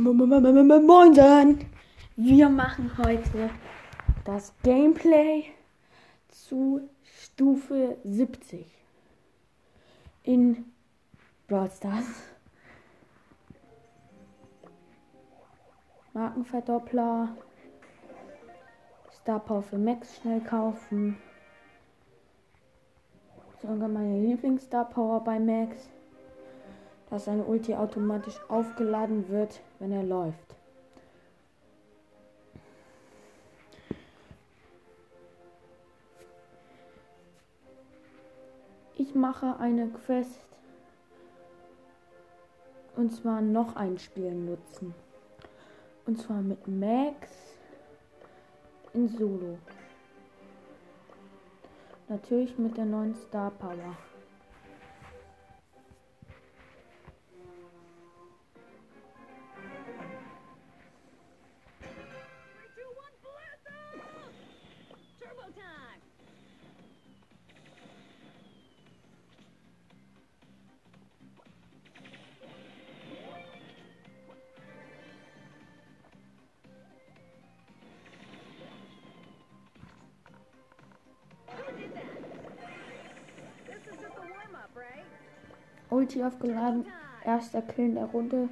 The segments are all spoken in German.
Moin! Wir machen heute das Gameplay zu Stufe 70 in Brawl Stars. Markenverdoppler, Star Power für Max schnell kaufen. Sogar meine Lieblings-Star Power bei Max dass seine Ulti automatisch aufgeladen wird, wenn er läuft. Ich mache eine Quest und zwar noch ein Spiel nutzen. Und zwar mit Max in Solo. Natürlich mit der neuen Star Power. Ulti aufgeladen. Erster Kill in der Runde.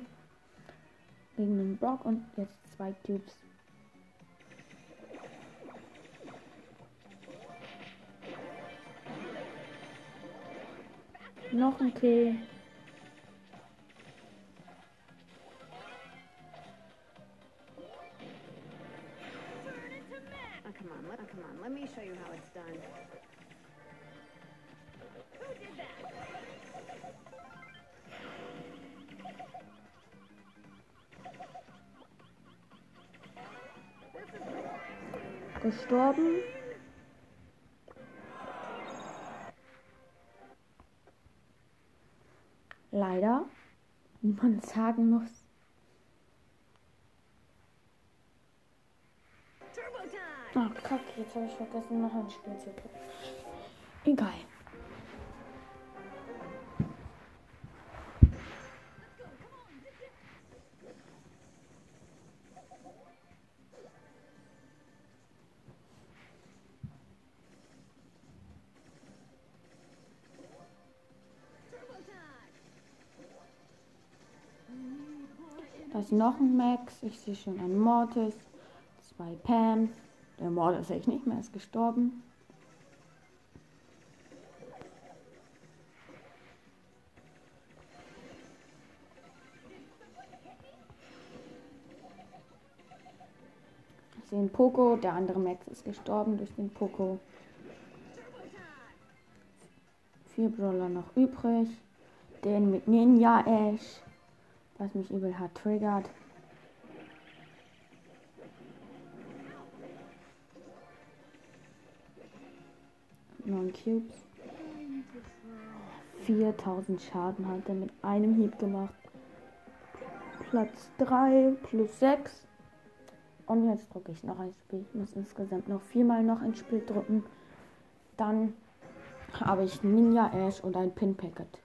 Gegen den Brock und jetzt zwei Cubes. Noch ein Kill. Oh, come on, let, come on. Let me show you how it's done. Gestorben. Leider, wie man sagen muss. Oh, kacke, jetzt habe ich vergessen, noch ein Spiel zu gucken. Egal. Da ist noch ein Max. Ich sehe schon einen Mortis. Zwei Pams. Der Mortis sehe ich nicht mehr, ist gestorben. Ich sehe einen Poco. Der andere Max ist gestorben durch den Poco. Vier Brawler noch übrig. Den mit Ninja Ash. Was mich übel hart triggert. Neun Cubes. 4000 Schaden hat er mit einem Hieb gemacht. Platz 3 plus 6. Und jetzt drücke ich noch ein Spiel. Ich muss insgesamt noch viermal noch ein Spiel drücken. Dann habe ich Ninja Ash und ein Pin Packet.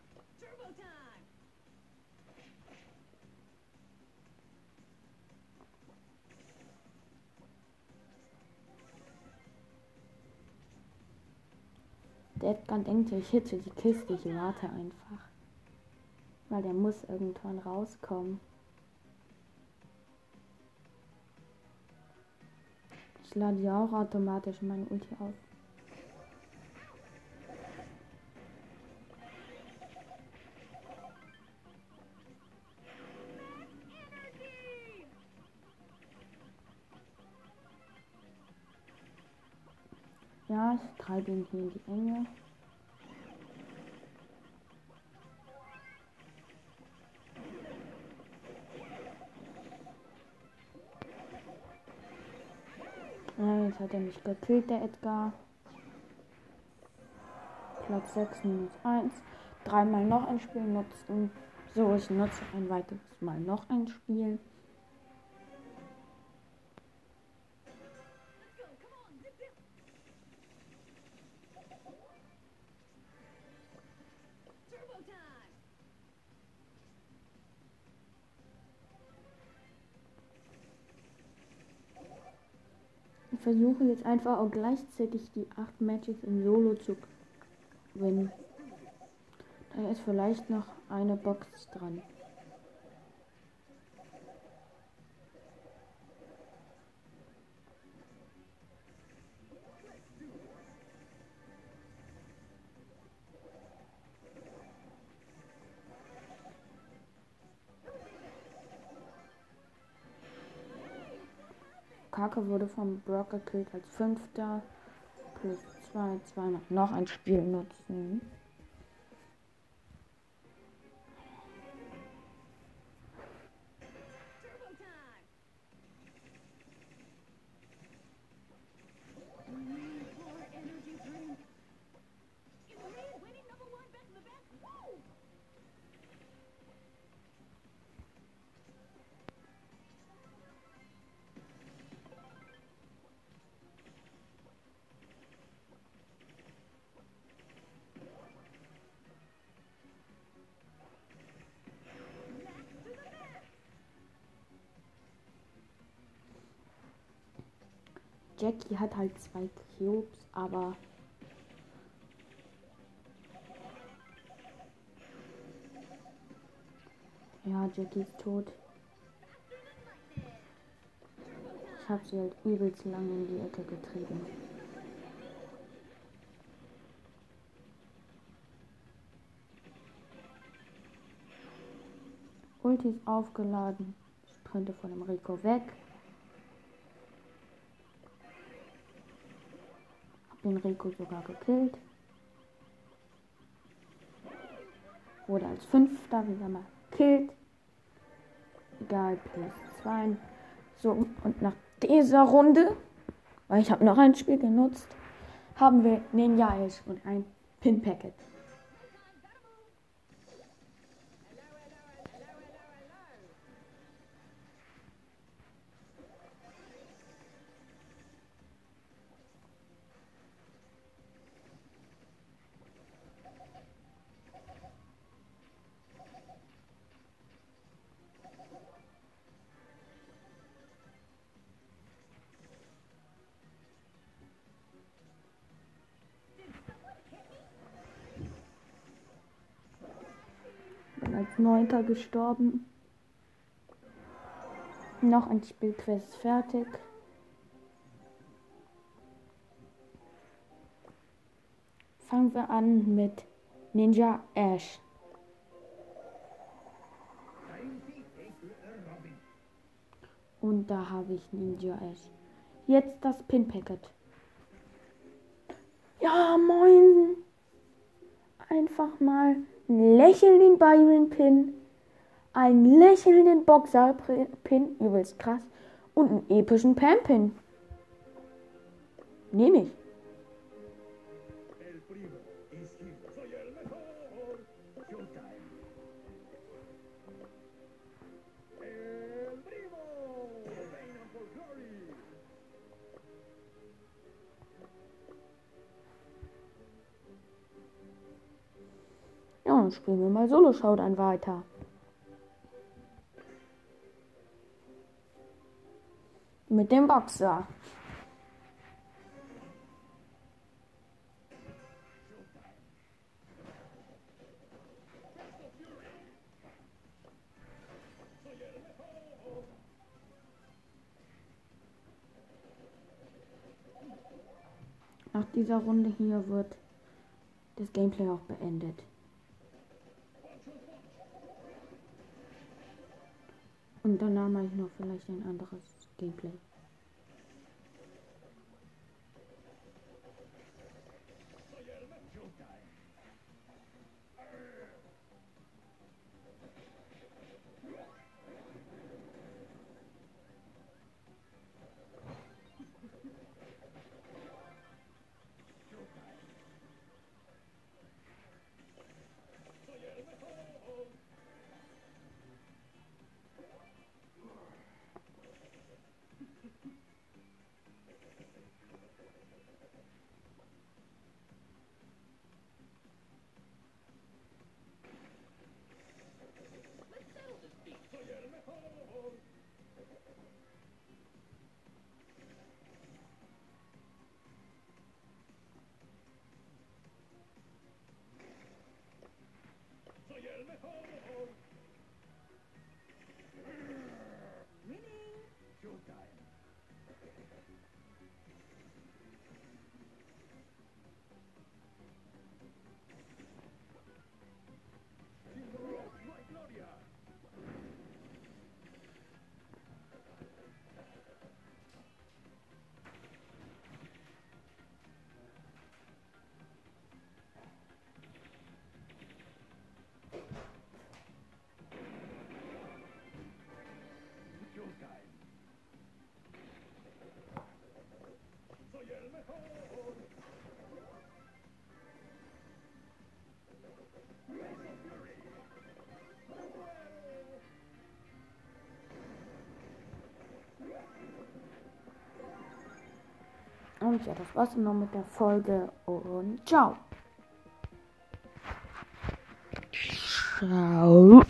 Der Edgar denkt, ich hitte die Kiste, ich warte einfach. Weil der muss irgendwann rauskommen. Ich lade ja auch automatisch meine Ulti auf. Ich treibe ihn hier in die Enge. Ja, jetzt hat er mich gekillt, der Edgar. Platz 6 minus 1. Dreimal noch ein Spiel nutzen. So, ich nutze ein weiteres Mal noch ein Spiel. Versuche jetzt einfach auch gleichzeitig die acht Matches in Solo zu gewinnen. Da ist vielleicht noch eine Box dran. Kake wurde vom Brock gekillt als fünfter. Plus zwei, zweimal noch ein Spiel nutzen. Jackie hat halt zwei Cubes, aber ja, Jackie ist tot. Ich habe sie halt übelst lang in die Ecke getrieben. Ulti ist aufgeladen. Sprinte von dem Rico weg. Den Rico sogar gekillt. Wurde als Fünfter wieder mal gekillt. Egal, plus zwei. So, und nach dieser Runde, weil ich habe noch ein Spiel genutzt, haben wir Ninja Ace und ein Pin Packet. Neunter gestorben. Noch ein Spielquest fertig. Fangen wir an mit Ninja Ash. Und da habe ich Ninja Ash. Jetzt das Pin Packet. Ja, moin. Einfach mal einen lächelnden Byron Pin, einen lächelnden Boxer Pin, übelst krass, und einen epischen Pam Pin. Nehme ich. Dann spielen wir mal Solo Showdown weiter. Mit dem Boxer. Nach dieser Runde hier wird das Gameplay auch beendet. Und danach mache ich noch vielleicht ein anderes Gameplay. You're dying. Und ja, das war's dann noch mit der Folge und ciao. Ciao.